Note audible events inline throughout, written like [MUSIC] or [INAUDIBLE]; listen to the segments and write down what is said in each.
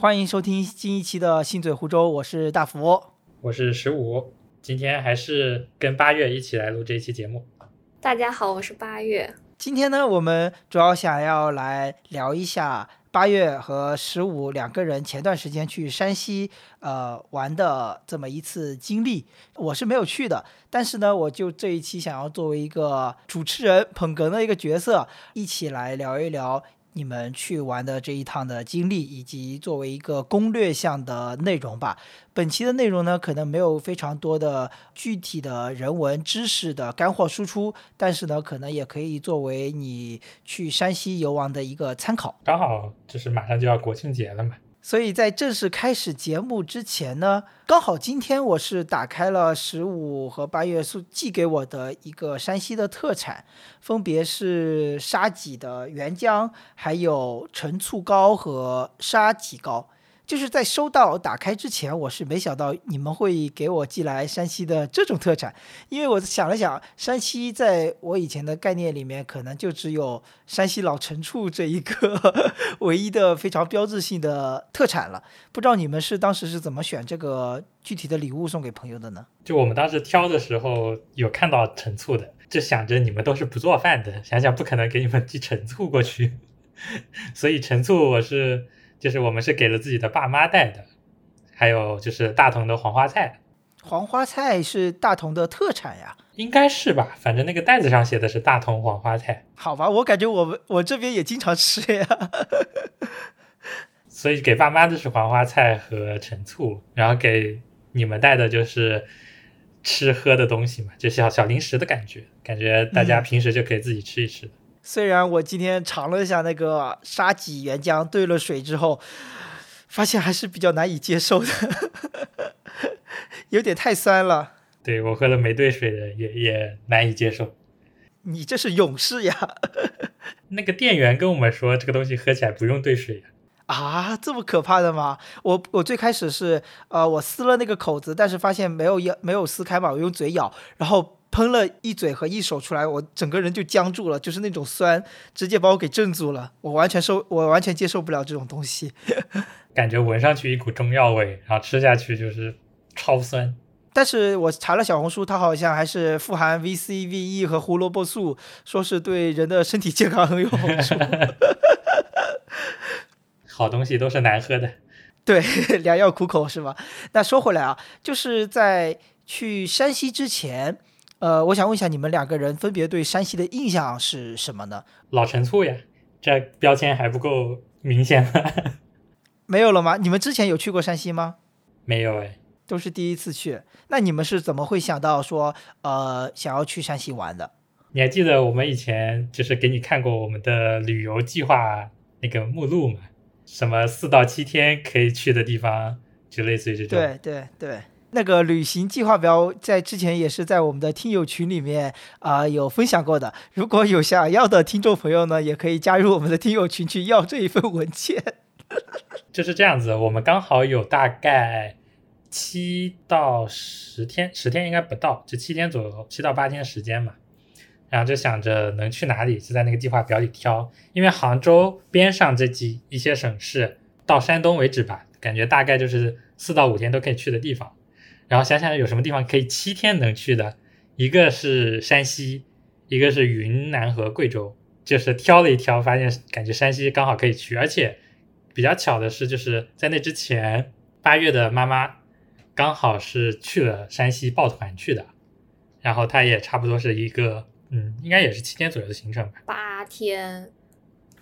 欢迎收听新一期的《信嘴湖州》，我是大福，我是十五。今天还是跟八月一起来录这一期节目。大家好，我是八月。今天呢，我们主要想要来聊一下八月和十五两个人前段时间去山西呃玩的这么一次经历。我是没有去的，但是呢，我就这一期想要作为一个主持人捧哏的一个角色，一起来聊一聊。你们去玩的这一趟的经历，以及作为一个攻略项的内容吧。本期的内容呢，可能没有非常多的具体的人文知识的干货输出，但是呢，可能也可以作为你去山西游玩的一个参考。刚好就是马上就要国庆节了嘛。所以在正式开始节目之前呢，刚好今天我是打开了十五和八月送寄给我的一个山西的特产，分别是沙棘的原浆，还有陈醋膏和沙棘膏。就是在收到打开之前，我是没想到你们会给我寄来山西的这种特产，因为我想了想，山西在我以前的概念里面，可能就只有山西老陈醋这一个 [LAUGHS] 唯一的非常标志性的特产了。不知道你们是当时是怎么选这个具体的礼物送给朋友的呢？就我们当时挑的时候有看到陈醋的，就想着你们都是不做饭的，想想不可能给你们寄陈醋过去，[LAUGHS] 所以陈醋我是。就是我们是给了自己的爸妈带的，还有就是大同的黄花菜，黄花菜是大同的特产呀，应该是吧？反正那个袋子上写的是大同黄花菜。好吧，我感觉我们我这边也经常吃呀。所以给爸妈的是黄花菜和陈醋，然后给你们带的就是吃喝的东西嘛，就小小零食的感觉，感觉大家平时就可以自己吃一吃。虽然我今天尝了一下那个沙棘原浆兑了水之后，发现还是比较难以接受的，有点太酸了。对我喝了没兑水的也也难以接受。你这是勇士呀！[LAUGHS] 那个店员跟我们说这个东西喝起来不用兑水啊，这么可怕的吗？我我最开始是呃我撕了那个口子，但是发现没有咬没有撕开嘛，我用嘴咬，然后。喷了一嘴和一手出来，我整个人就僵住了，就是那种酸，直接把我给镇住了。我完全受，我完全接受不了这种东西。[LAUGHS] 感觉闻上去一股中药味，然后吃下去就是超酸。但是我查了小红书，它好像还是富含 V C V E 和胡萝卜素，说是对人的身体健康很有好处。[LAUGHS] 好东西都是难喝的，[LAUGHS] 对，良药苦口是吧？那说回来啊，就是在去山西之前。呃，我想问一下，你们两个人分别对山西的印象是什么呢？老陈醋呀，这标签还不够明显吗？[LAUGHS] 没有了吗？你们之前有去过山西吗？没有哎，都是第一次去。那你们是怎么会想到说，呃，想要去山西玩的？你还记得我们以前就是给你看过我们的旅游计划那个目录吗？什么四到七天可以去的地方，就类似于这种。对对对。那个旅行计划表在之前也是在我们的听友群里面啊有分享过的。如果有想要的听众朋友呢，也可以加入我们的听友群去要这一份文件。[LAUGHS] 就是这样子，我们刚好有大概七到十天，十天应该不到，就七天左右，七到八天时间嘛。然后就想着能去哪里，就在那个计划表里挑。因为杭州边上这几一些省市到山东为止吧，感觉大概就是四到五天都可以去的地方。然后想想有什么地方可以七天能去的，一个是山西，一个是云南和贵州，就是挑了一挑，发现感觉山西刚好可以去，而且比较巧的是，就是在那之前，八月的妈妈刚好是去了山西抱团去的，然后她也差不多是一个，嗯，应该也是七天左右的行程吧。八天，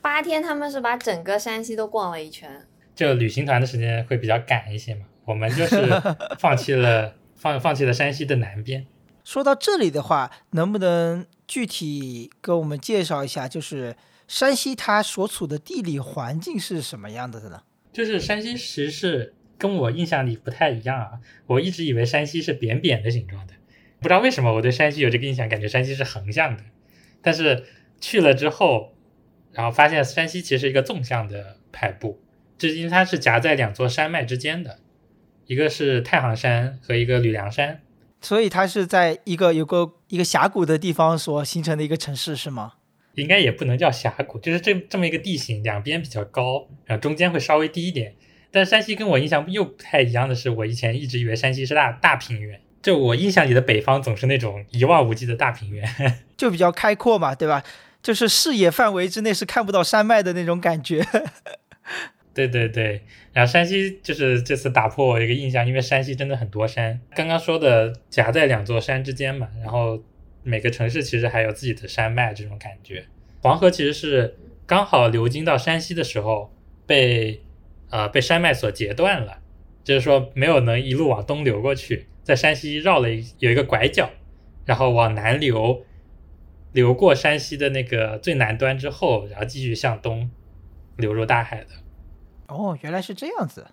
八天他们是把整个山西都逛了一圈，就旅行团的时间会比较赶一些嘛。我们就是 [LAUGHS] 放弃了放放弃了山西的南边。说到这里的话，能不能具体跟我们介绍一下，就是山西它所处的地理环境是什么样的呢？就是山西其实是跟我印象里不太一样啊，我一直以为山西是扁扁的形状的，不知道为什么我对山西有这个印象，感觉山西是横向的。但是去了之后，然后发现山西其实是一个纵向的排布，就是因为它是夹在两座山脉之间的。一个是太行山和一个吕梁山，所以它是在一个有个一个峡谷的地方所形成的一个城市，是吗？应该也不能叫峡谷，就是这这么一个地形，两边比较高，然后中间会稍微低一点。但山西跟我印象又不太一样的是，我以前一直以为山西是大大平原，就我印象里的北方总是那种一望无际的大平原，[LAUGHS] 就比较开阔嘛，对吧？就是视野范围之内是看不到山脉的那种感觉。对对对，然后山西就是这次打破我一个印象，因为山西真的很多山。刚刚说的夹在两座山之间嘛，然后每个城市其实还有自己的山脉，这种感觉。黄河其实是刚好流经到山西的时候被呃被山脉所截断了，就是说没有能一路往东流过去，在山西绕了有一个拐角，然后往南流，流过山西的那个最南端之后，然后继续向东流入大海的。哦，原来是这样子。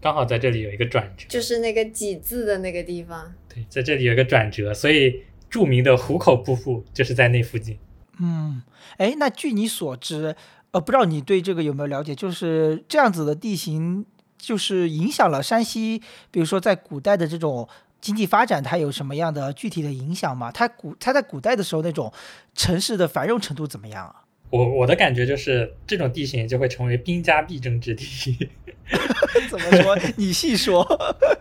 刚好在这里有一个转折，就是那个“几”字的那个地方。对，在这里有一个转折，所以著名的壶口瀑布就是在那附近。嗯，哎，那据你所知，呃，不知道你对这个有没有了解？就是这样子的地形，就是影响了山西，比如说在古代的这种经济发展，它有什么样的具体的影响吗？它古它在古代的时候那种城市的繁荣程度怎么样啊？我我的感觉就是这种地形就会成为兵家必争之地。[LAUGHS] 怎么说？你细说。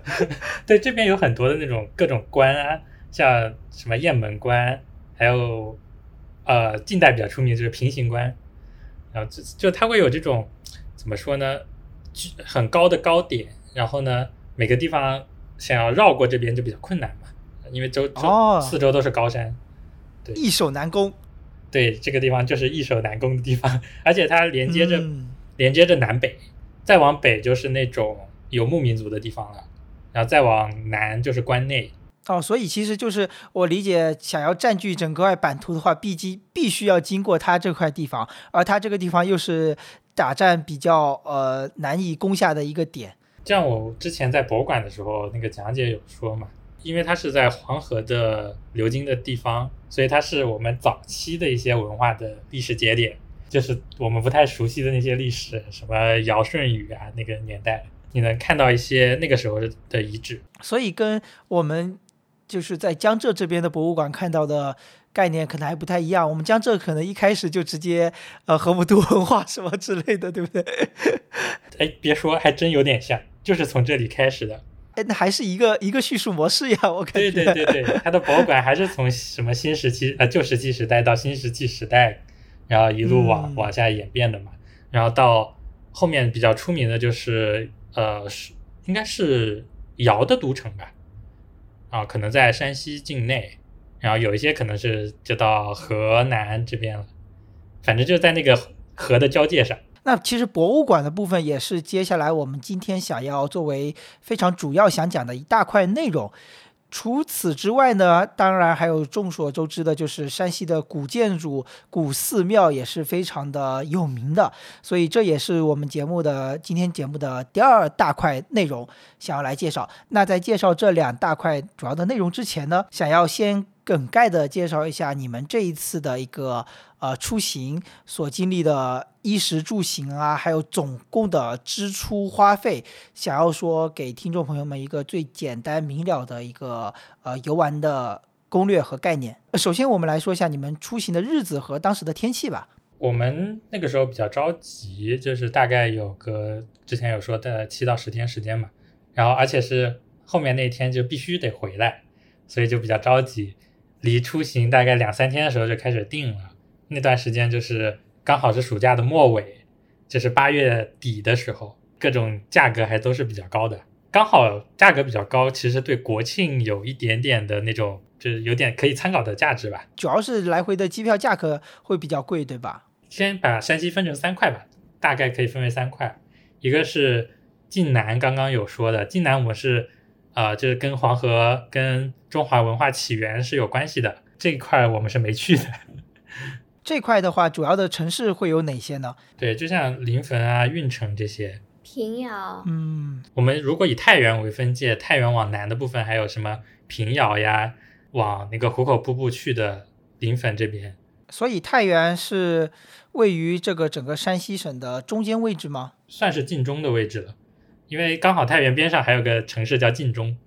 [LAUGHS] 对，这边有很多的那种各种关啊，像什么雁门关，还有呃近代比较出名就是平型关，然后就就它会有这种怎么说呢，很高的高点，然后呢每个地方想要绕过这边就比较困难嘛，因为周周四周都是高山，对，易守难攻。对，这个地方就是易守难攻的地方，而且它连接着连接着南北，再往北就是那种游牧民族的地方了，然后再往南就是关内。哦，所以其实就是我理解，想要占据整个版图的话，必经必须要经过它这块地方，而它这个地方又是打战比较呃难以攻下的一个点。像我之前在博物馆的时候，那个讲解有说嘛。因为它是在黄河的流经的地方，所以它是我们早期的一些文化的历史节点，就是我们不太熟悉的那些历史，什么尧舜禹啊那个年代，你能看到一些那个时候的遗址。所以跟我们就是在江浙这边的博物馆看到的概念可能还不太一样。我们江浙可能一开始就直接呃河姆渡文化什么之类的，对不对？哎，别说，还真有点像，就是从这里开始的。哎，那还是一个一个叙述模式呀，我感觉。对对对对，它的博物馆还是从什么新石器呃旧石器时代到新石器时代，然后一路往往下演变的嘛。然后到后面比较出名的就是呃是应该是尧的都城吧，啊，可能在山西境内，然后有一些可能是就到河南这边了，反正就在那个河的交界上。那其实博物馆的部分也是接下来我们今天想要作为非常主要想讲的一大块内容。除此之外呢，当然还有众所周知的，就是山西的古建筑、古寺庙也是非常的有名的。所以这也是我们节目的今天节目的第二大块内容，想要来介绍。那在介绍这两大块主要的内容之前呢，想要先梗概的介绍一下你们这一次的一个呃出行所经历的。衣食住行啊，还有总共的支出花费，想要说给听众朋友们一个最简单明了的一个呃游玩的攻略和概念。首先，我们来说一下你们出行的日子和当时的天气吧。我们那个时候比较着急，就是大概有个之前有说的七到十天时间嘛，然后而且是后面那天就必须得回来，所以就比较着急。离出行大概两三天的时候就开始定了，那段时间就是。刚好是暑假的末尾，就是八月底的时候，各种价格还都是比较高的。刚好价格比较高，其实对国庆有一点点的那种，就是有点可以参考的价值吧。主要是来回的机票价格会比较贵，对吧？先把山西分成三块吧，大概可以分为三块。一个是晋南，刚刚有说的，晋南我们是，呃，就是跟黄河、跟中华文化起源是有关系的这一块，我们是没去的。[LAUGHS] 这块的话，主要的城市会有哪些呢？[LAUGHS] 对，就像临汾啊、运城这些。平遥。嗯，我们如果以太原为分界，太原往南的部分还有什么平遥呀，往那个壶口瀑布去的临汾这边。所以太原是位于这个整个山西省的中间位置吗？算是晋中的位置了，因为刚好太原边上还有个城市叫晋中，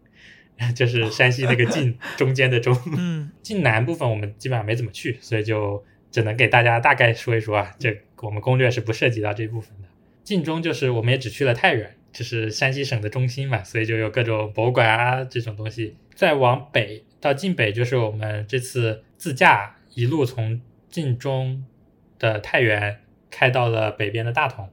就是山西那个晋 [LAUGHS] 中间的中。嗯，[LAUGHS] 晋南部分我们基本上没怎么去，所以就。只能给大家大概说一说啊，这我们攻略是不涉及到这部分的。晋中就是我们也只去了太原，就是山西省的中心嘛，所以就有各种博物馆啊这种东西。再往北到晋北，就是我们这次自驾一路从晋中的太原开到了北边的大同，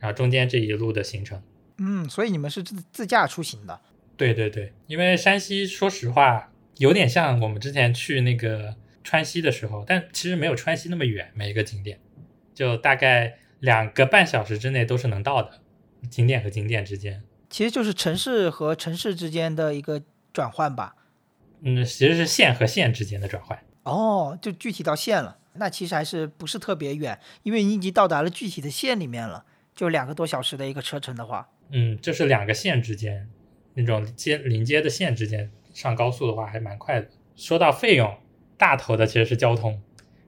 然后中间这一路的行程。嗯，所以你们是自自驾出行的。对对对，因为山西说实话有点像我们之前去那个川西的时候，但其实没有川西那么远，每一个景点就大概两个半小时之内都是能到的，景点和景点之间。其实就是城市和城市之间的一个转换吧。嗯，其实是县和县之间的转换。哦，就具体到县了，那其实还是不是特别远，因为你已经到达了具体的县里面了，就两个多小时的一个车程的话。嗯，就是两个县之间那种接临接的县之间上高速的话还蛮快的。说到费用，大头的其实是交通。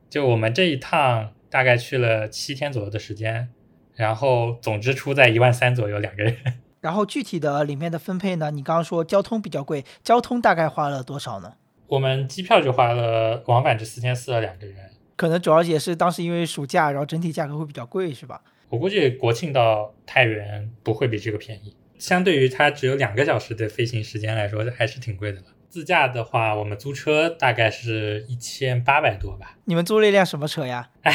就我们这一趟大概去了七天左右的时间，然后总支出在一万三左右两个人。[LAUGHS] 然后具体的里面的分配呢？你刚刚说交通比较贵，交通大概花了多少呢？我们机票就花了往返这四千四了两个人，可能主要也是当时因为暑假，然后整体价格会比较贵，是吧？我估计国庆到太原不会比这个便宜，相对于它只有两个小时的飞行时间来说，还是挺贵的了。自驾的话，我们租车大概是一千八百多吧。你们租了一辆什么车呀？哎，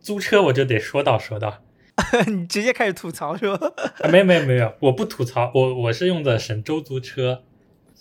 租车我就得说道说道，[LAUGHS] 你直接开始吐槽是吧？[LAUGHS] 啊没有没有没有，我不吐槽，我我是用的神州租车，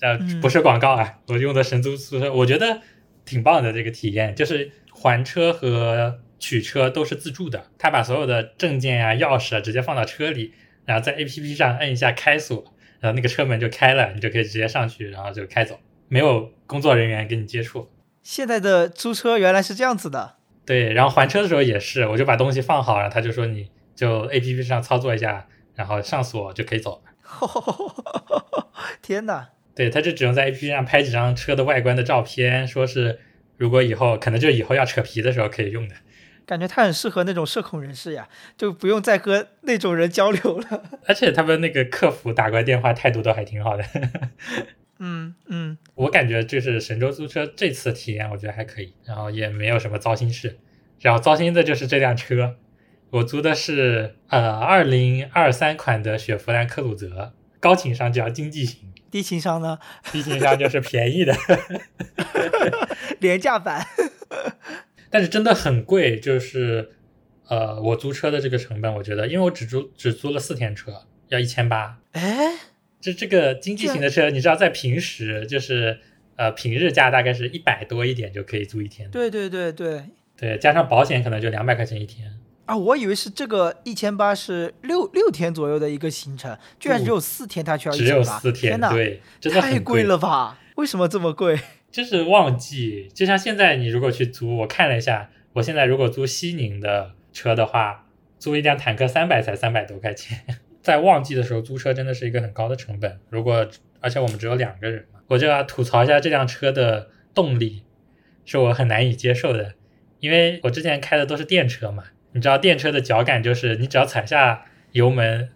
呃嗯不是广告啊，我用的神州租车，我觉得挺棒的这个体验，就是还车和取车都是自助的，他把所有的证件啊、钥匙啊直接放到车里，然后在 APP 上摁一下开锁，然后那个车门就开了，你就可以直接上去，然后就开走，没有工作人员跟你接触。现在的租车原来是这样子的，对，然后还车的时候也是，我就把东西放好，然后他就说你就 A P P 上操作一下，然后上锁就可以走了。[LAUGHS] 天哪！对，他就只用在 A P P 上拍几张车的外观的照片，说是如果以后可能就以后要扯皮的时候可以用的。感觉他很适合那种社恐人士呀，[LAUGHS] 就不用再和那种人交流了。[LAUGHS] 而且他们那个客服打过来电话态度都还挺好的，[LAUGHS] 嗯嗯，我感觉就是神州租车这次体验我觉得还可以，然后也没有什么糟心事。然后糟心的就是这辆车，我租的是呃二零二三款的雪佛兰科鲁泽，高情商叫经济型，低情商呢，低情商就是便宜的，廉价版。但是真的很贵。就是呃我租车的这个成本，我觉得因为我只租只租了四天车，要一千八。哎，这这个经济型的车，你知道在平时就是呃平日价大概是一百多一点就可以租一天，对对对对对，加上保险可能就两百块钱一天。啊，我以为是这个一千八是六六天左右的一个行程，居然只有四天，它需要一只有，四天，对，真的太贵。了吧？为什么这么贵？就是旺季，就像现在你如果去租，我看了一下，我现在如果租西宁的车的话，租一辆坦克三百才三百多块钱。在旺季的时候租车真的是一个很高的成本。如果而且我们只有两个人嘛，我就要吐槽一下这辆车的动力，是我很难以接受的，因为我之前开的都是电车嘛，你知道电车的脚感就是你只要踩下油门，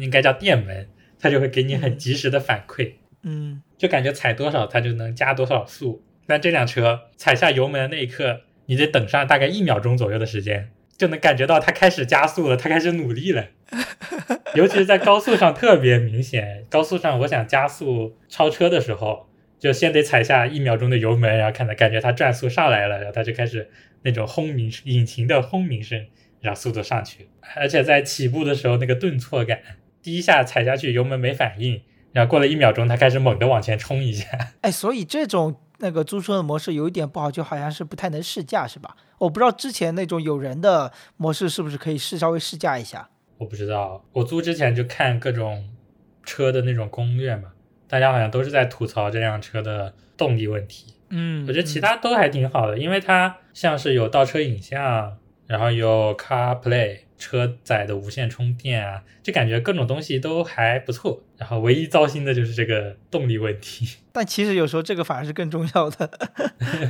应该叫电门，它就会给你很及时的反馈。嗯，就感觉踩多少它就能加多少速。但这辆车踩下油门的那一刻，你得等上大概一秒钟左右的时间，就能感觉到它开始加速了，它开始努力了。[LAUGHS] 尤其是在高速上特别明显。高速上我想加速超车的时候，就先得踩下一秒钟的油门，然后看它感觉它转速上来了，然后它就开始那种轰鸣引擎的轰鸣声，然后速度上去。而且在起步的时候那个顿挫感，第一下踩下去油门没反应。然后过了一秒钟，他开始猛地往前冲一下。哎，所以这种那个租车的模式有一点不好，就好像是不太能试驾，是吧？我不知道之前那种有人的模式是不是可以试稍微试驾一下。我不知道，我租之前就看各种车的那种攻略嘛，大家好像都是在吐槽这辆车的动力问题。嗯，我觉得其他都还挺好的，因为它像是有倒车影像，然后有 CarPlay 车载的无线充电啊，就感觉各种东西都还不错。然后唯一糟心的就是这个动力问题。[LAUGHS] 但其实有时候这个反而是更重要的。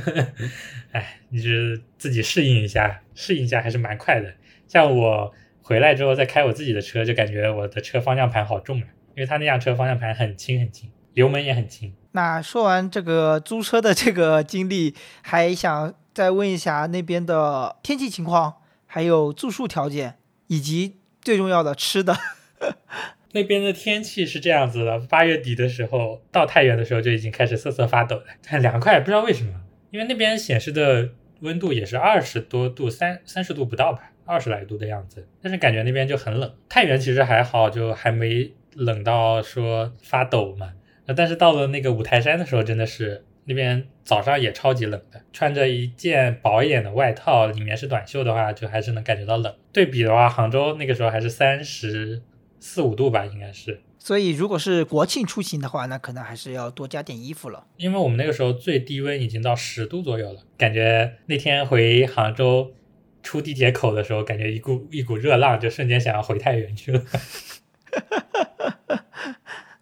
[LAUGHS] 哎，你就是自己适应一下，适应一下还是蛮快的。像我回来之后再开我自己的车，就感觉我的车方向盘好重啊，因为他那辆车方向盘很轻很轻，油门也很轻。那说完这个租车的这个经历，还想再问一下那边的天气情况，还有住宿条件，以及最重要的吃的。[LAUGHS] 那边的天气是这样子的，八月底的时候到太原的时候就已经开始瑟瑟发抖了，很凉快，不知道为什么，因为那边显示的温度也是二十多度，三三十度不到吧，二十来度的样子，但是感觉那边就很冷。太原其实还好，就还没冷到说发抖嘛，但是到了那个五台山的时候，真的是那边早上也超级冷的，穿着一件薄一点的外套，里面是短袖的话，就还是能感觉到冷。对比的话，杭州那个时候还是三十四五度吧，应该是。所以如果是国庆出行的话，那可能还是要多加点衣服了。因为我们那个时候最低温已经到十度左右了，感觉那天回杭州出地铁口的时候，感觉一股一股热浪，就瞬间想要回太原去了。[LAUGHS]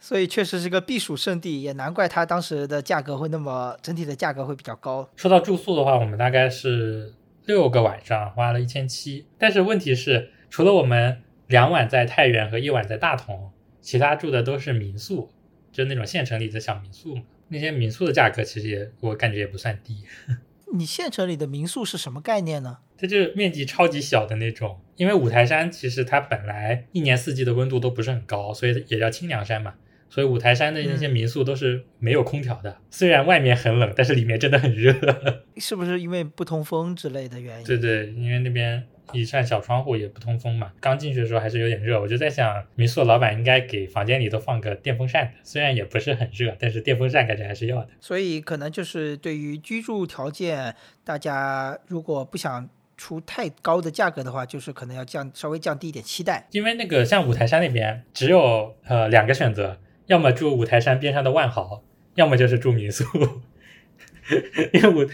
所以确实是个避暑胜地，也难怪它当时的价格会那么整体的价格会比较高。说到住宿的话，我们大概是六个晚上花了一千七，但是问题是，除了我们两晚在太原和一晚在大同，其他住的都是民宿，就那种县城里的小民宿嘛。那些民宿的价格其实也我感觉也不算低，[LAUGHS] 你县城里的民宿是什么概念呢？它就是面积超级小的那种。因为五台山其实它本来一年四季的温度都不是很高，所以也叫清凉山嘛。所以五台山的那些民宿都是没有空调的，虽然外面很冷，但是里面真的很热。[LAUGHS] 是不是因为不通风之类的原因？对对，因为那边一扇小窗户也不通风嘛。刚进去的时候还是有点热，我就在想，民宿老板应该给房间里都放个电风扇的，虽然也不是很热，但是电风扇感觉还是要的。所以可能就是对于居住条件，大家如果不想出太高的价格的话，就是可能要降稍微降低一点期待。因为那个像五台山那边只有呃两个选择，要么住五台山边上的万豪，要么就是住民宿。[LAUGHS] 因为五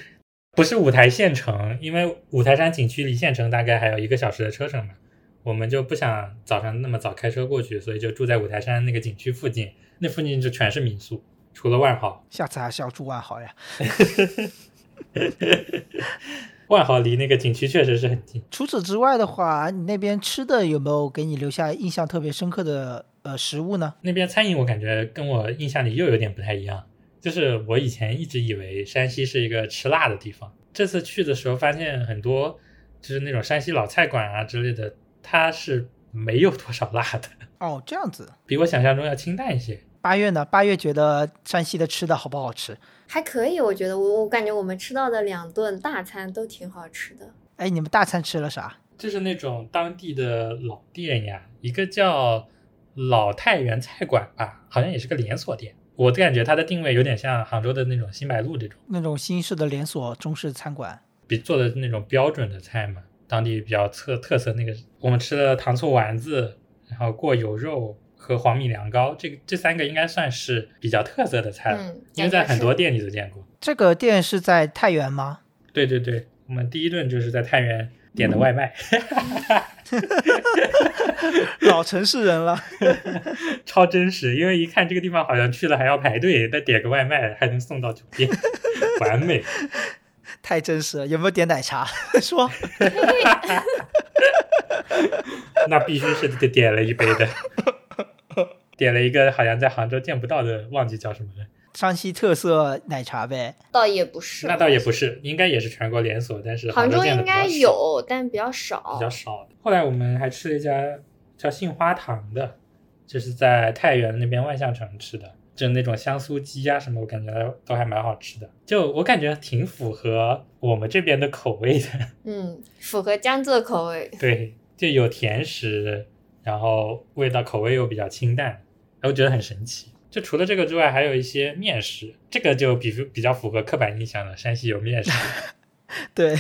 不是五台县城，因为五台山景区离县城大概还有一个小时的车程嘛，我们就不想早上那么早开车过去，所以就住在五台山那个景区附近，那附近就全是民宿，除了万豪。下次还是要住万豪呀。[LAUGHS] 万豪离那个景区确实是很近。除此之外的话，你那边吃的有没有给你留下印象特别深刻的呃食物呢？那边餐饮我感觉跟我印象里又有点不太一样，就是我以前一直以为山西是一个吃辣的地方，这次去的时候发现很多就是那种山西老菜馆啊之类的，它是没有多少辣的，哦，这样子。比我想象中要清淡一些。八月呢？八月觉得山西的吃的好不好吃？还可以，我觉得我我感觉我们吃到的两顿大餐都挺好吃的。哎，你们大餐吃了啥？就是那种当地的老店呀，一个叫老太原菜馆吧，好像也是个连锁店。我感觉它的定位有点像杭州的那种新白鹿这种，那种新式的连锁中式餐馆。比做的那种标准的菜嘛，当地比较特特色那个，我们吃的糖醋丸子，然后过油肉和黄米凉糕，这个这三个应该算是比较特色的菜了，嗯，因为在很多店里都见过。这个店是在太原吗？对对对，我们第一顿就是在太原点的外卖，[LAUGHS] 老城市人了。[LAUGHS] 超真实。因为一看这个地方好像去了还要排队，再点个外卖还能送到酒店，[LAUGHS] 完美。太真实了，有没有点奶茶？说那必须是得点了一杯的，点了一个好像在杭州见不到的，忘记叫什么了。山西特色奶茶呗。倒也不是，那倒也不是，应该也是全国连锁，但是杭州应该有，但比较少比。较少的。后来我们还吃了一家叫杏花堂的，就是在太原那边万象城吃的，就是那种香酥鸡啊什么，我感觉都还蛮好吃的。就我感觉挺符合我们这边的口味的，嗯，符合江浙口味。[LAUGHS] 对，就有甜食，然后味道口味又比较清淡，我觉得很神奇。就除了这个之外，还有一些面食，这个就比比较符合刻板印象了。山西有面食，[LAUGHS] 对，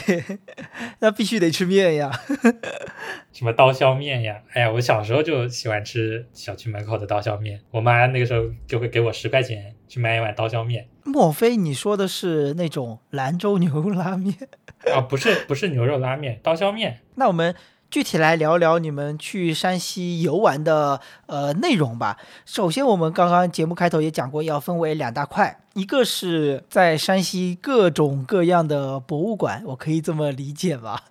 那必须得吃面呀。[LAUGHS] 什么刀削面呀？哎呀，我小时候就喜欢吃小区门口的刀削面，我妈那个时候就会给我十块钱去买一碗刀削面。莫非你说的是那种兰州牛肉拉面？啊，不是不是牛肉拉面，刀削面。那我们具体来聊聊你们去山西游玩的呃内容吧。首先，我们刚刚节目开头也讲过，要分为两大块，一个是在山西各种各样的博物馆，我可以这么理解吧？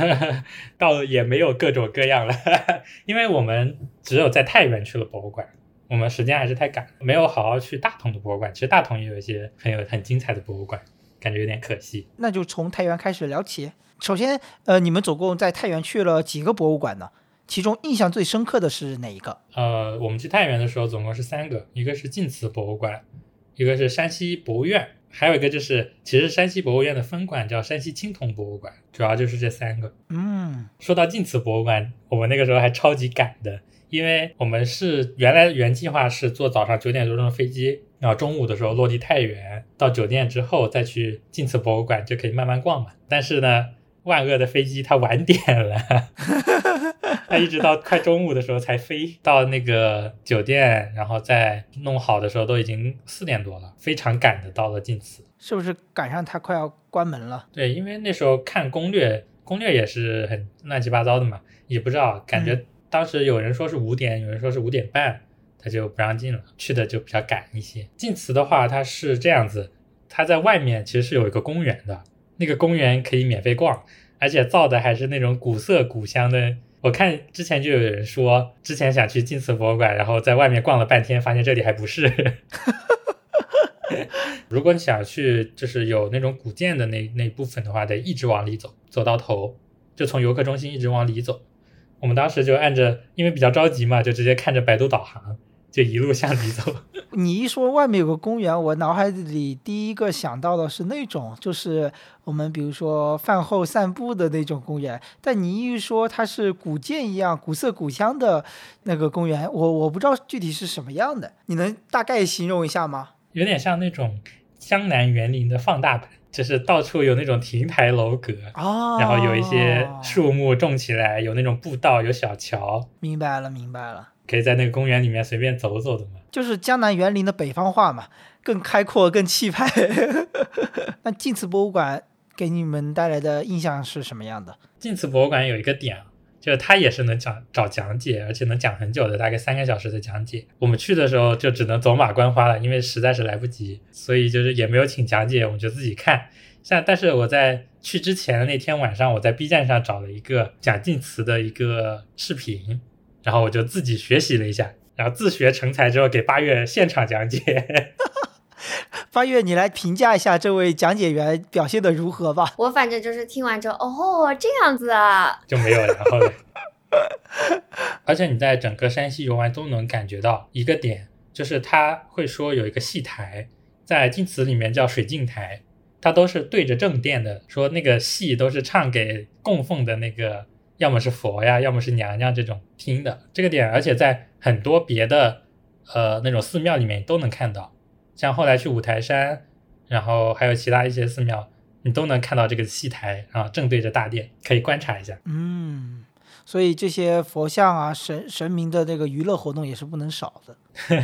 [LAUGHS] 倒也没有各种各样了，[LAUGHS] 因为我们只有在太原去了博物馆，我们时间还是太赶，没有好好去大同的博物馆。其实大同也有一些很有很精彩的博物馆，感觉有点可惜。那就从太原开始聊起。首先，呃，你们总共在太原去了几个博物馆呢？其中印象最深刻的是哪一个？呃，我们去太原的时候总共是三个，一个是晋祠博物馆，一个是山西博物院，还有一个就是其实山西博物院的分馆叫山西青铜博物馆，主要就是这三个。嗯说到晋祠博物馆，我们那个时候还超级赶的，因为我们是原来原计划是坐早上九点多钟的飞机，然后中午的时候落地太原，到酒店之后再去晋祠博物馆就可以慢慢逛嘛。但是呢，万恶的飞机它晚点了，[LAUGHS] 它一直到快中午的时候才飞到那个酒店，然后再弄好的时候都已经四点多了，非常赶的到了晋祠。是不是赶上它快要关门了？对，因为那时候看攻略，攻略也是很乱七八糟的嘛，也不知道，感觉当时有人说是五点，有人说是五点半，他就不让进了，去的就比较赶一些。晋祠的话，它是这样子，它在外面其实是有一个公园的，那个公园可以免费逛，而且造的还是那种古色古香的。我看之前就有人说，之前想去晋祠博物馆，然后在外面逛了半天，发现这里还不是。[LAUGHS] 如果你想去，就是有那种古建的那那部分的话，得一直往里走，走到头，就从游客中心一直往里走。我们当时就按着，因为比较着急嘛，就直接看着百度导航，就一路向里走。[LAUGHS] 你一说外面有个公园，我脑海里第一个想到的是那种，就是我们比如说饭后散步的那种公园。但你一说它是古建一样古色古香的那个公园，我我不知道具体是什么样的，你能大概形容一下吗？有点像那种江南园林的放大版，就是到处有那种亭台楼阁，哦，然后有一些树木种起来，有那种步道，有小桥，明白了，明白了，可以在那个公园里面随便走走的嘛。就是江南园林的北方话嘛，更开阔，更气派。[LAUGHS] 那晋祠博物馆给你们带来的印象是什么样的？晋祠博物馆有一个点啊，就是它也是能讲找讲解，而且能讲很久的，大概三个小时的讲解。我们去的时候就只能走马观花了，因为实在是来不及，所以就是也没有请讲解，我们就自己看。像但是我在去之前的那天晚上，我在 B 站上找了一个讲晋祠的一个视频，然后我就自己学习了一下，然后自学成才之后给八月现场讲解。[LAUGHS] 八月，你来评价一下这位讲解员表现的如何吧。我反正就是听完之后，哦，这样子啊，就没有然后了。[LAUGHS] [LAUGHS] 而且你在整个山西游玩都能感觉到一个点，就是他会说有一个戏台，在晋祠里面叫水镜台，它都是对着正殿的，说那个戏都是唱给供奉的那个，要么是佛呀，要么是娘娘这种听的。这个点，而且在很多别的呃那种寺庙里面都能看到，像后来去五台山，然后还有其他一些寺庙，你都能看到这个戏台啊，正对着大殿，可以观察一下。嗯，所以这些佛像啊、神神明的这个娱乐活动也是不能少的。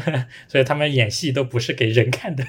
[LAUGHS] 所以他们演戏都不是给人看的。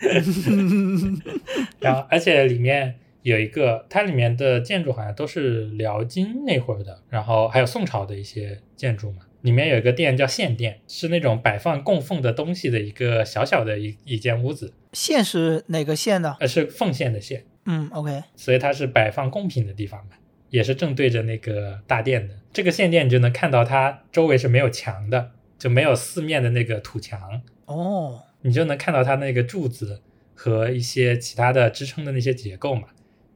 [LAUGHS] 然后，而且里面有一个，它里面的建筑好像都是辽金那会儿的，然后还有宋朝的一些建筑嘛。里面有一个殿叫献殿，是那种摆放供奉的东西的一个小小的一一间屋子，献是哪个县呢？呃，是奉献的献，嗯，OK，所以它是摆放贡品的地方嘛，也是正对着那个大殿的。这个献殿你就能看到它周围是没有墙的，就没有四面的那个土墙，哦，你就能看到它那个柱子和一些其他的支撑的那些结构嘛，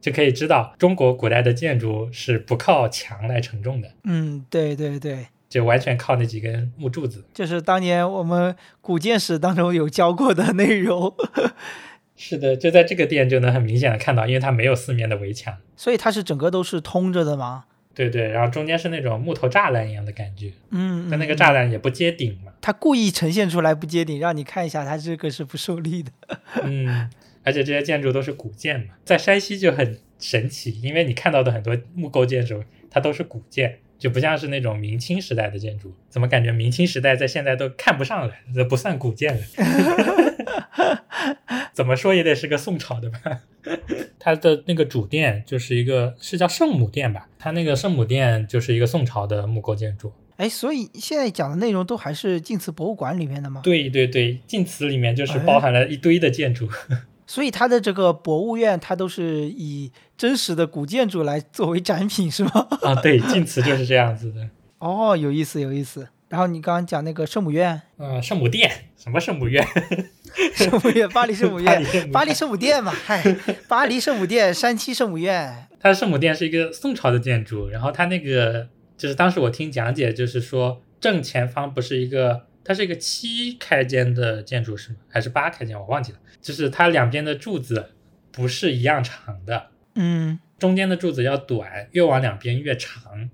就可以知道中国古代的建筑是不靠墙来承重的，嗯，对对对，就完全靠那几根木柱子。就是当年我们古建史当中有教过的内容，[LAUGHS] 是的，就在这个殿就能很明显的看到，因为它没有四面的围墙。所以它是整个都是通着的吗？对对，然后中间是那种木头栅栏一样的感觉，嗯，但那个嗯栅栏也不接顶嘛，它故意呈现出来不接顶，让你看一下它这个是不受力的。[LAUGHS] 嗯，[LAUGHS] 而且这些建筑都是古建嘛，在山西就很神奇，因为你看到的很多木构建筑，它都是古建，就不像是那种明清时代的建筑。怎么感觉明清时代在现在都看不上了，这不算古建了？[LAUGHS] 怎么说也得是个宋朝的吧？[LAUGHS] 它的那个主殿就是一个是叫圣母殿吧？它那个圣母殿就是一个宋朝的木构建筑。哎，所以现在讲的内容都还是晋祠博物馆里面的吗？对对对，晋祠里面就是包含了一堆的建筑。所以它的这个博物院，它都是以真实的古建筑来作为展品，是吗？[LAUGHS] 啊，对，晋祠就是这样子的。哦，有意思，有意思。然后你刚刚讲那个圣母院，呃，圣母殿什么圣母院？[LAUGHS] 圣母院，巴黎圣母院巴黎圣母，院巴黎圣母殿嘛，嗨，巴黎圣母殿，山西圣母院，[LAUGHS] 它的圣母殿是一个宋朝的建筑，然后它那个就是当时我听讲解，就是说正前方不是一个，它是一个七开间的建筑是吗？还是八开间？我忘记了。就是它两边的柱子不是一样长的，嗯中间的柱子要短，越往两边越长。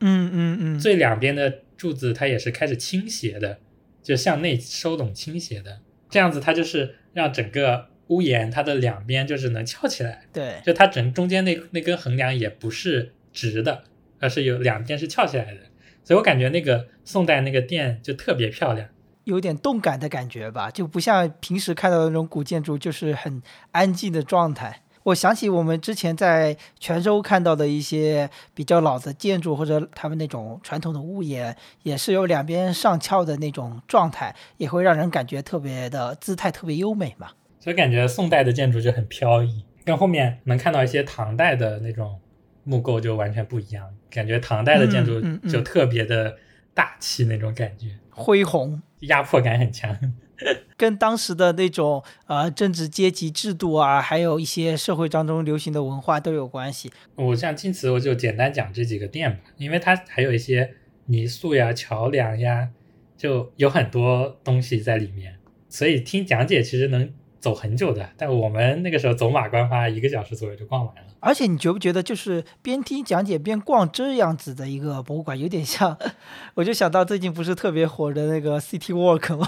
嗯嗯嗯，最两边的柱子它也是开始倾斜的，就向内收拢倾斜的，这样子它就是让整个屋檐它的两边就是能翘起来，对，就它整中间那那根横梁也不是直的，而是有两边是翘起来的，所以我感觉那个宋代那个殿就特别漂亮。有点动感的感觉吧，就不像平时看到的那种古建筑，就是很安静的状态。我想起我们之前在泉州看到的一些比较老的建筑，或者他们那种传统的屋檐，也是有两边上翘的那种状态，也会让人感觉特别的姿态特别优美嘛。所以感觉宋代的建筑就很飘逸，跟后面能看到一些唐代的那种木构就完全不一样。感觉唐代的建筑就特别的大气那种感觉，恢宏，压迫感很强。[LAUGHS] 跟当时的那种呃政治阶级制度啊，还有一些社会当中流行的文化都有关系。我像晋祠，我就简单讲这几个店吧，因为它还有一些泥塑呀、桥梁呀，就有很多东西在里面，所以听讲解其实能走很久的。但我们那个时候走马观花，一个小时左右就逛完了。而且你觉不觉得，就是边听讲解边逛这样子的一个博物馆，有点像，[LAUGHS] 我就想到最近不是特别火的那个 City Walk 吗？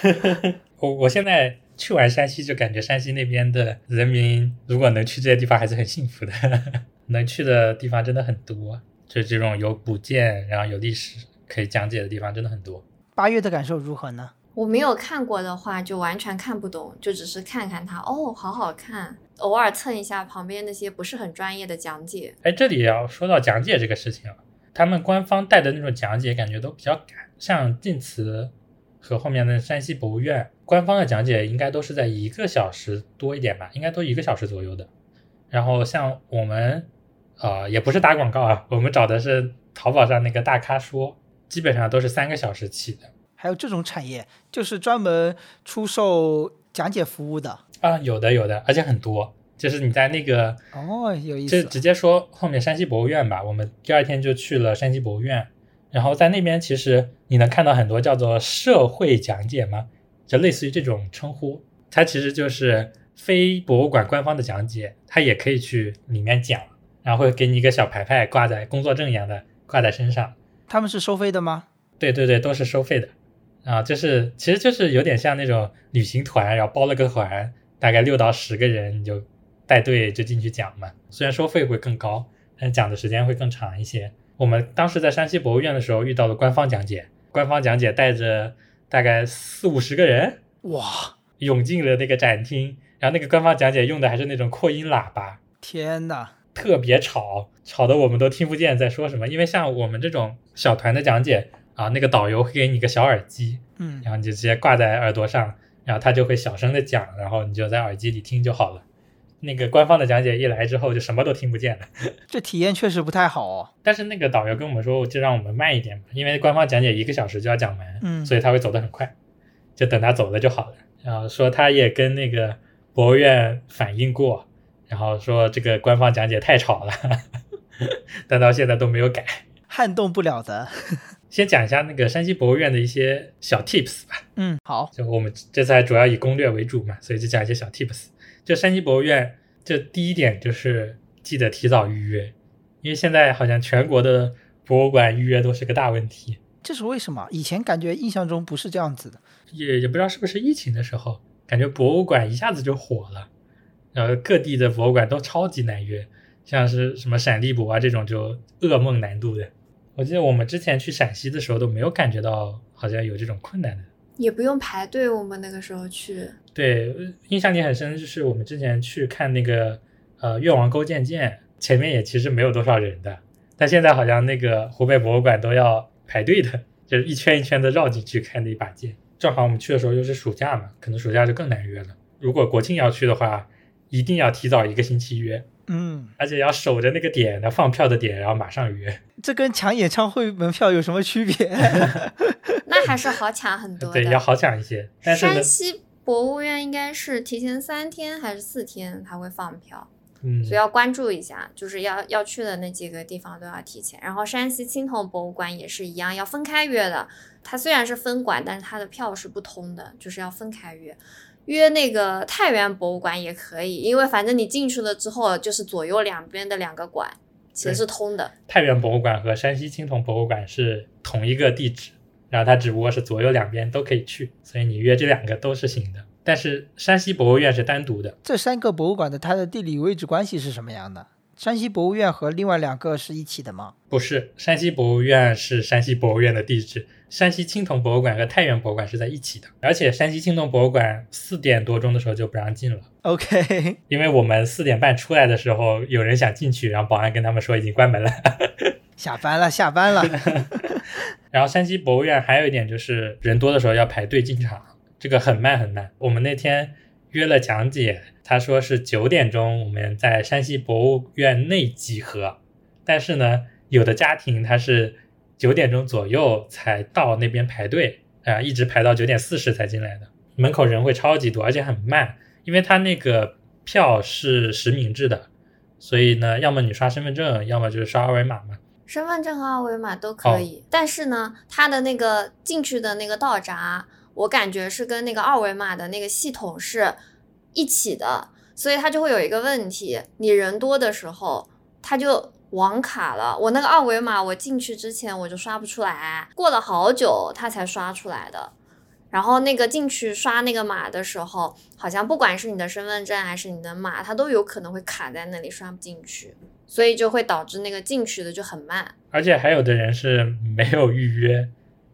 [LAUGHS] 我我现在去完山西，就感觉山西那边的人民，如果能去这些地方，还是很幸福的。[LAUGHS] 能去的地方真的很多，就这种有古建，然后有历史可以讲解的地方，真的很多。八月的感受如何呢？我没有看过的话，就完全看不懂，就只是看看它，哦，好好看，偶尔蹭一下旁边那些不是很专业的讲解。哎，这里要说到讲解这个事情啊，他们官方带的那种讲解感觉都比较赶，像晋祠和后面的山西博物院，官方的讲解应该都是在一个小时多一点吧，应该都一个小时左右的。然后像我们，呃，也不是打广告啊，我们找的是淘宝上那个大咖说，基本上都是三个小时起的还有这种产业，就是专门出售讲解服务的。啊，有的有的，而且很多，就是你在那个哦，有意思。就直接说后面山西博物院吧，我们第二天就去了山西博物院，然后在那边其实你能看到很多叫做社会讲解吗？就类似于这种称呼，它其实就是非博物馆官方的讲解，它也可以去里面讲，然后会给你一个小牌牌挂在工作证一样的挂在身上。他们是收费的吗？对对对，都是收费的啊，就是其实就是有点像那种旅行团，然后包了个团，大概六到十个人，你就带队就进去讲嘛。虽然收费会更高，但讲的时间会更长一些。我们当时在山西博物院的时候遇到了官方讲解，官方讲解带着大概四五十个人哇，涌进了那个展厅，然后那个官方讲解用的还是那种扩音喇叭，天呐！特别吵，吵得我们都听不见在说什么。因为像我们这种小团的讲解啊，那个导游会给你个小耳机，嗯，然后你就直接挂在耳朵上，然后他就会小声的讲，然后你就在耳机里听就好了。那个官方的讲解一来之后，就什么都听不见了。[LAUGHS] 这体验确实不太好哦。但是那个导游跟我们说，就让我们慢一点嘛，因为官方讲解一个小时就要讲完，嗯所以他会走得很快，就等他走了就好了。然后说他也跟那个博物院反映过，然后说这个官方讲解太吵了，[LAUGHS] 但到现在都没有改。撼动不了的。先讲一下那个山西博物院的一些小 tips 吧。嗯，好，就我们这次还主要以攻略为主嘛，所以就讲一些小 tips。就山西博物院，这第一点就是记得提早预约，因为现在好像全国的博物馆预约都是个大问题。这是为什么？以前感觉印象中不是这样子的。也也不知道是不是疫情的时候，感觉博物馆一下子就火了，然后各地的博物馆都超级难约，像是什么陕历博啊这种就噩梦难度的。我记得我们之前去陕西的时候都没有感觉到好像有这种困难的。也不用排队，我们那个时候去，对，印象里很深，就是我们之前去看那个呃越王勾践剑，前面也其实没有多少人的，但现在好像那个湖北博物馆都要排队的，就是一圈一圈的绕进去看那把剑。正好我们去的时候又是暑假嘛，可能暑假就更难约了。如果国庆要去的话，一定要提早一个星期约，嗯，而且要守着那个点，要放票的点，然后马上约。这跟抢演唱会门票有什么区别？[LAUGHS] 那还是好抢很多对，要。好抢一些。但是山，西博物院应该是提前三天还是四天他会放票，嗯，所以要关注一下，就是要要去的那几个地方都要提前。然后山西青铜博物馆也是一样，要分开约的。它虽然是分馆，但是它的票是不通的，就是要分开约。约那个太原博物馆也可以，因为反正你进去了之后，就是左右两边的两个馆其实是通的。太原博物馆和山西青铜博物馆是同一个地址，然后它只不过是左右两边都可以去，所以你约这两个都是行的。但是山西博物院是单独的，这三个博物馆的它的地理位置关系是什么样的？山西博物院和另外两个是一起的吗？不是，山西博物院是山西博物院的地址，山西青铜博物馆和太原博物馆是在一起的。而且山西青铜博物馆四点多钟的时候就不让进了，OK，[LAUGHS] 因为我们四点半出来的时候，有人想进去，然后保安跟他们说已经关门了。[LAUGHS] [LAUGHS] 下班了，下班了。然后山西博物院还有一点就是人多的时候要排队进场，这个很慢很慢。我们那天约了讲解，他说是九点钟我们在山西博物院内集合，但是呢，有的家庭他是九点钟左右才到那边排队啊、一直排到九点四十才进来的，门口人会超级多，而且很慢，因为他那个票是实名制的，所以呢，要么你刷身份证，要么就是刷二维码嘛。身份证和二维码都可以，但是呢，它的那个进去的那个道闸，我感觉是跟那个二维码的那个系统是一起的，所以它就会有一个问题，你人多的时候，它就网卡了。我那个二维码，我进去之前我就刷不出来，过了好久它才刷出来的。然后那个进去刷那个码的时候，好像不管是你的身份证还是你的码，它都有可能会卡在那里刷不进去，所以就会导致那个进去的就很慢。而且还有的人是没有预约，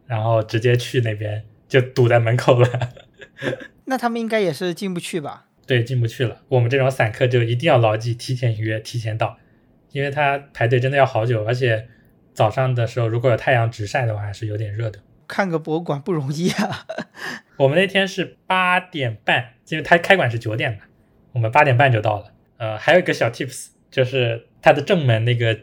然后直接去那边就堵在门口了，[LAUGHS] 那他们应该也是进不去吧？对，进不去了。我们这种散客就一定要牢记提前预约，提前到，因为他排队真的要好久，而且早上的时候如果有太阳直晒的话，还是有点热的。看个博物馆不容易啊。我们那天是八点半，因为他开馆是九点嘛，我们八点半就到了。呃，还有一个小 tips，就是它的正门那个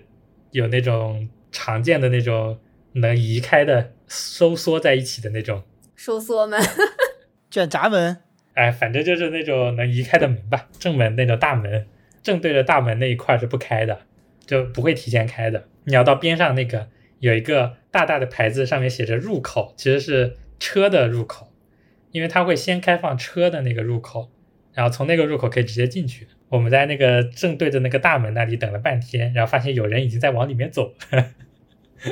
有那种常见的那种能移开的收缩在一起的那种，收缩门，[LAUGHS] 卷闸门，哎，反正就是那种能移开的门吧。正门那种大门，正对着大门那一块是不开的，就不会提前开的。你要到边上那个有一个大大的牌子，上面写着入口，其实是车的入口，因为它会先开放车的那个入口，然后从那个入口可以直接进去。我们在那个正对着那个大门那里等了半天，然后发现有人已经在往里面走了，[LAUGHS]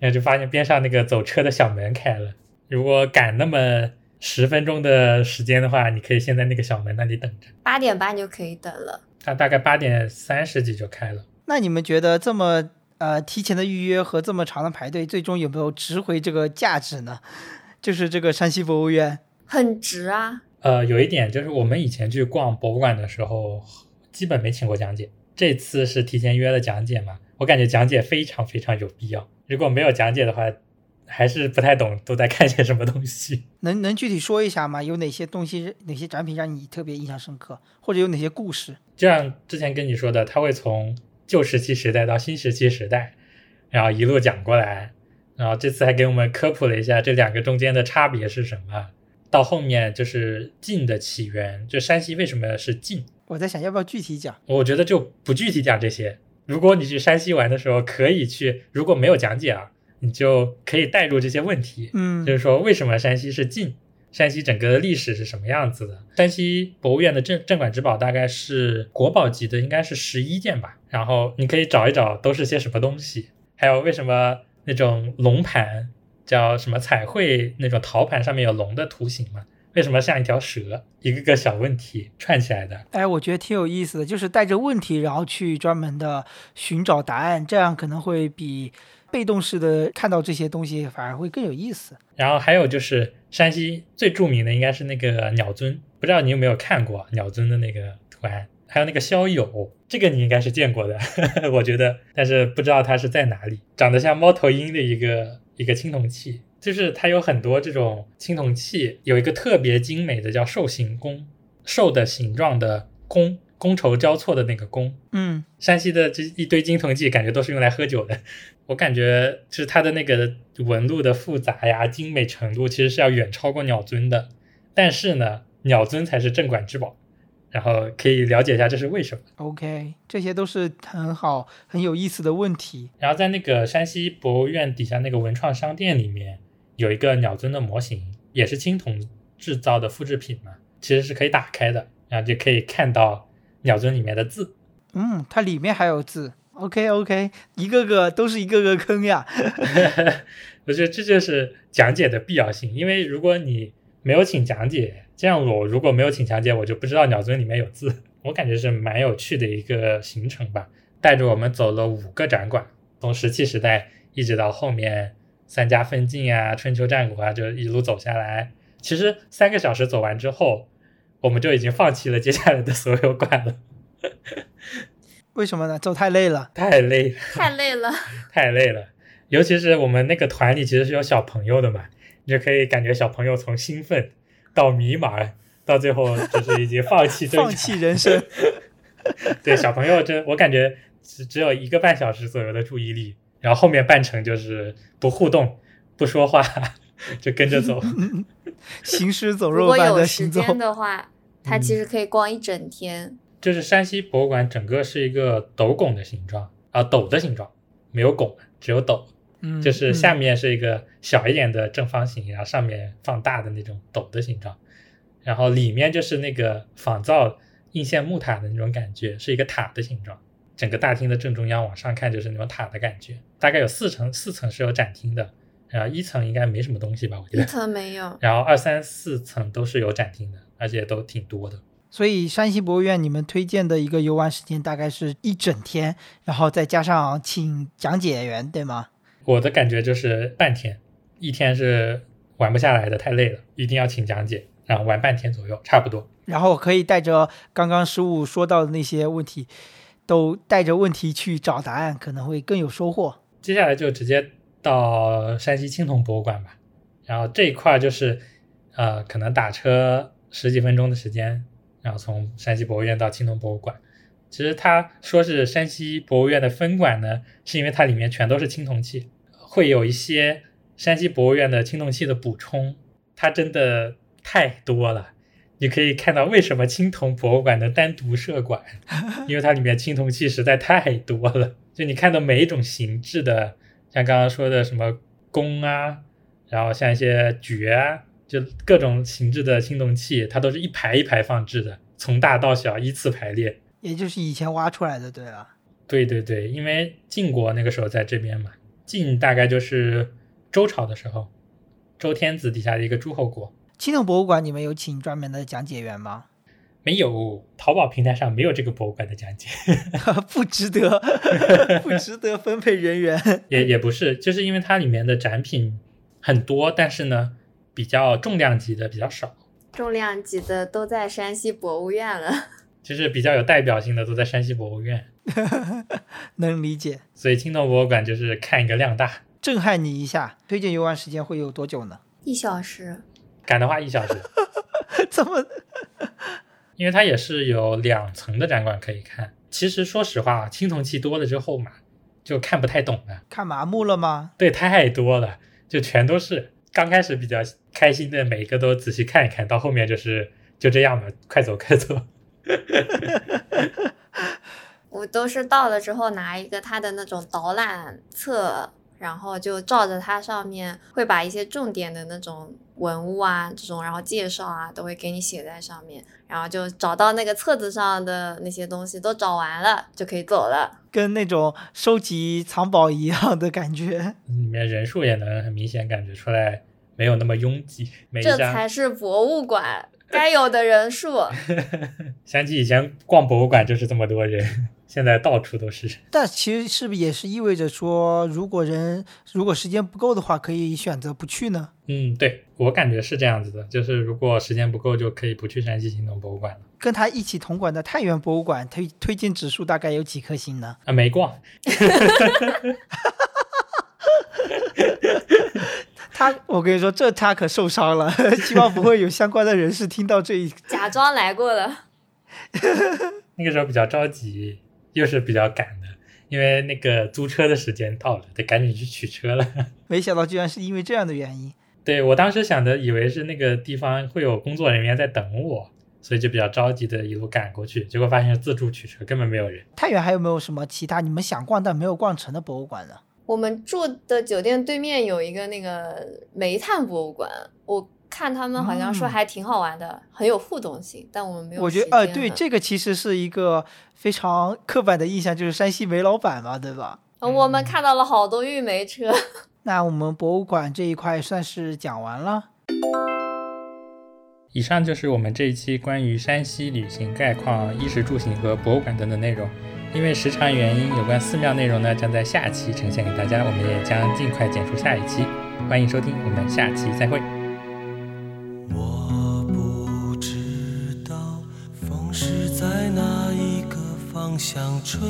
然后就发现边上那个走车的小门开了。如果赶那么十分钟的时间的话，你可以先在那个小门那里等着。八点半就可以等了。它大概八点三十几就开了。那你们觉得这么呃提前的预约和这么长的排队，最终有没有值回这个价值呢？就是这个山西博物院，很值啊！呃，有一点就是我们以前去逛博物馆的时候，基本没请过讲解。这次是提前约了讲解嘛，我感觉讲解非常非常有必要。如果没有讲解的话，还是不太懂都在看些什么东西。能能具体说一下吗？有哪些东西、哪些展品让你特别印象深刻，或者有哪些故事？就像之前跟你说的，他会从旧石器时代到新石器时代，然后一路讲过来。然后这次还给我们科普了一下这两个中间的差别是什么。到后面就是晋的起源，就山西为什么是晋？我在想要不要具体讲？我觉得就不具体讲这些。如果你去山西玩的时候，可以去，如果没有讲解啊，你就可以带入这些问题，嗯就是说为什么山西是晋，山西整个的历史是什么样子的。山西博物院的镇镇馆之宝大概是国宝级的，应该是十一件吧。然后你可以找一找都是些什么东西，还有为什么那种龙盘叫什么彩绘那种陶盘上面有龙的图形嘛？为什么像一条蛇？一个个小问题串起来的。哎，我觉得挺有意思的，就是带着问题，然后去专门的寻找答案，这样可能会比被动式的看到这些东西反而会更有意思。然后还有就是山西最著名的应该是那个鸟尊，不知道你有没有看过鸟尊的那个图案？还有那个逍友，这个你应该是见过的，[LAUGHS] 我觉得，但是不知道它是在哪里。长得像猫头鹰的一个一个青铜器，就是它有很多这种青铜器，有一个特别精美的叫兽形弓，兽的形状的弓，觥筹交错的那个弓。嗯，山西的这一堆青铜器，感觉都是用来喝酒的。我感觉就是它的那个纹路的复杂呀、精美程度，其实是要远超过鸟尊的。但是呢，鸟尊才是镇馆之宝，然后可以了解一下这是为什么。OK，这些都是很好、很有意思的问题。然后在那个山西博物院底下那个文创商店里面，有一个鸟尊的模型，也是青铜制造的复制品嘛，其实是可以打开的，然后就可以看到鸟尊里面的字。嗯，它里面还有字。OK OK，一个个都是一个个坑呀。[LAUGHS] 我觉得这就是讲解的必要性，因为如果你没有请讲解，这样我如果没有请讲解，我就不知道鸟尊里面有字。我感觉是蛮有趣的一个行程吧，带着我们走了五个展馆，从石器时代一直到后面三家分晋啊、春秋战国啊，就一路走下来。其实三个小时走完之后，我们就已经放弃了接下来的所有馆了，为什么呢？走太累了。太累了。太累了。[LAUGHS] 太累了，尤其是我们那个团里其实是有小朋友的嘛，你就可以感觉小朋友从兴奋到迷茫，到最后就是已经放弃 [LAUGHS] 放弃人生。[LAUGHS] 对，小朋友这我感觉只只有一个半小时左右的注意力，然后后面半程就是不互动、不说话，就跟着走。行尸走如果肉般有时的行走。间的话，他其实可以逛一整天。就是山西博物馆整个是一个斗拱的形状啊，斗的形状，没有拱，只有斗。嗯，就是下嗯面是一个小一点的正方形，然后上面放大的那种斗的形状，然后里面就是那个仿造应县木塔的那种感觉，是一个塔的形状。整个大厅的正中央往上看就是那种塔的感觉，大概有四层，四层是有展厅的，然后一层应该没什么东西吧，我觉一得，层没有，然后二三四层都是有展厅的，而且都挺多的。所以山西博物院你们推荐的一个游玩时间大概是一整天，然后再加上请讲解员，对吗？我的感觉就是半天，一天是玩不下来的，太累了，一定要请讲解，然后玩半天左右，差不多。然后可以带着刚刚十五说到的那些问题，都带着问题去找答案，可能会更有收获。接下来就直接到山西青铜博物馆吧，然后这一块就是呃，可能打车十几分钟的时间，然后从山西博物院到青铜博物馆。其实他说是山西博物院的分馆呢，是因为它里面全都是青铜器，会有一些山西博物院的青铜器的补充，它真的太多了。你可以看到为什么青铜博物馆能单独设馆，[LAUGHS] 因为它里面青铜器实在太多了。就你看到每一种形制的，像刚刚说的什么弓啊，然后像一些爵啊，就各种形制的青铜器，它都是一排一排放置的，从大到小依次排列。也就是以前挖出来的，对吧。对对对，因为晋国那个时候在这边嘛，晋大概就是周朝的时候，周天子底下的一个诸侯国。青铜博物馆你们有请专门的讲解员吗？没有，淘宝平台上没有这个博物馆的讲解，[LAUGHS] [LAUGHS] 不值得，[LAUGHS] 不值得分配人员。也也不是，就是因为它里面的展品很多，但是呢，比较重量级的比较少，重量级的都在山西博物院了。[LAUGHS] 就是比较有代表性的都在山西博物院，[LAUGHS] 能理解，所以青铜博物馆就是看一个量大，震撼你一下。推荐游玩时间会有多久呢？一小时，赶的话一小时，[LAUGHS] 怎么？因为它也是有两层的展馆可以看。其实说实话，青铜器多了之后嘛，就看不太懂了。看麻木了吗？对，太多了，就全都是。刚开始比较开心的，每一个都仔细看一看，到后面就是就这样吧，快走快走。[LAUGHS] [LAUGHS] 我都是到了之后拿一个他的那种导览册，然后就照着它上面会把一些重点的那种文物啊，这种然后介绍啊，都会给你写在上面，然后就找到那个册子上的那些东西都找完了，就可以走了。跟那种收集藏宝一样的感觉。里面人数也能很明显感觉出来，没有那么拥挤。每一这张才是博物馆该有的人数。[LAUGHS] 想起以前逛博物馆就是这么多人，[LAUGHS] 现在到处都是。[LAUGHS] 但其实是不是也是意味着说，如果人如果时间不够的话，可以选择不去呢？嗯，对我感觉是这样子的，就是如果时间不够，就可以不去山西青铜博物馆了。跟他一起同馆的太原博物馆推推荐指数大概有几颗星呢？啊，没逛，他，我跟你说，这他可受伤了，[LAUGHS] 希望不会有相关的人士听到这一。假装来过了，[LAUGHS] 那个时候比较着急，又是比较赶的，因为那个租车的时间到了，得赶紧去取车了。[LAUGHS] 没想到居然是因为这样的原因。对我当时想的，以为是那个地方会有工作人员在等我，所以就比较着急的一路赶过去，结果发现是自助取车，根本没有人。太原还有没有什么其他你们想逛但没有逛成的博物馆呢？我们住的酒店对面有一个那个煤炭博物馆，我看他们好像说嗯还挺好玩的，很有互动性，但我们没有我觉得，呃，对，这个其实是一个非常刻板的印象，就是山西煤老板嘛，对吧？呃我们看到了好多运煤车。[LAUGHS] 那我们博物馆这一块算是讲完了。以上就是我们这一期关于山西旅行概况、衣食住行和博物馆等等内容。因为时长原因，有关寺庙内容呢将在下期呈现给大家，我们也将尽快剪出下一期。欢迎收听，我们下期再会。我不知道风是在哪一个方向吹，